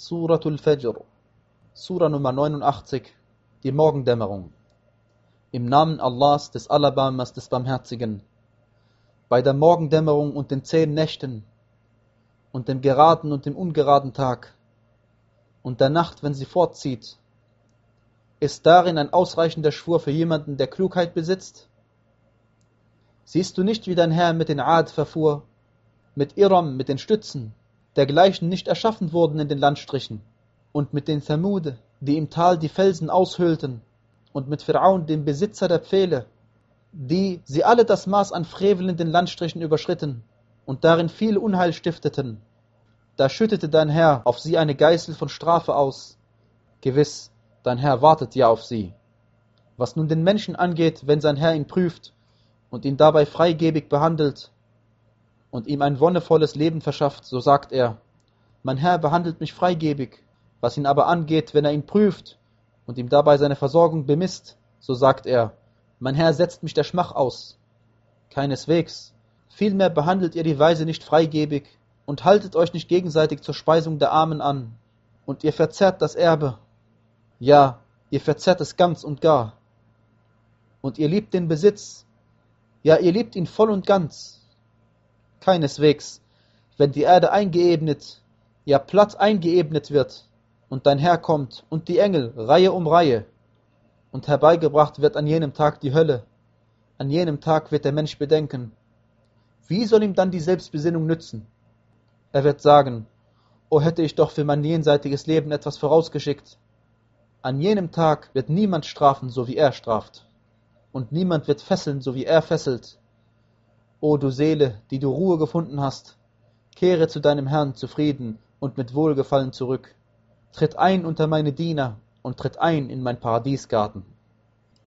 Suratul Fajr, Sura Nummer 89, die Morgendämmerung. Im Namen Allahs, des Alabamas, des Barmherzigen. Bei der Morgendämmerung und den zehn Nächten und dem geraden und dem ungeraden Tag und der Nacht, wenn sie fortzieht, ist darin ein ausreichender Schwur für jemanden, der Klugheit besitzt? Siehst du nicht, wie dein Herr mit den Ad verfuhr, mit Iram, mit den Stützen, dergleichen nicht erschaffen wurden in den Landstrichen, und mit den Thamude, die im Tal die Felsen aushöhlten, und mit Pharaon, dem Besitzer der Pfähle, die sie alle das Maß an Frevel in den Landstrichen überschritten und darin viel Unheil stifteten. Da schüttete dein Herr auf sie eine Geißel von Strafe aus. Gewiss, dein Herr wartet ja auf sie. Was nun den Menschen angeht, wenn sein Herr ihn prüft und ihn dabei freigebig behandelt, und ihm ein wonnevolles Leben verschafft, so sagt er, mein Herr behandelt mich freigebig. Was ihn aber angeht, wenn er ihn prüft und ihm dabei seine Versorgung bemisst, so sagt er, mein Herr setzt mich der Schmach aus. Keineswegs. Vielmehr behandelt ihr die Weise nicht freigebig und haltet euch nicht gegenseitig zur Speisung der Armen an. Und ihr verzerrt das Erbe. Ja, ihr verzerrt es ganz und gar. Und ihr liebt den Besitz. Ja, ihr liebt ihn voll und ganz Keineswegs, wenn die Erde eingeebnet, ja platt eingeebnet wird, und dein Herr kommt, und die Engel, Reihe um Reihe, und herbeigebracht wird an jenem Tag die Hölle, an jenem Tag wird der Mensch bedenken, wie soll ihm dann die Selbstbesinnung nützen? Er wird sagen, o hätte ich doch für mein jenseitiges Leben etwas vorausgeschickt. An jenem Tag wird niemand strafen, so wie er straft, und niemand wird fesseln, so wie er fesselt, O du Seele, die du Ruhe gefunden hast, kehre zu deinem Herrn zufrieden und mit Wohlgefallen zurück. Tritt ein unter meine Diener und tritt ein in mein Paradiesgarten.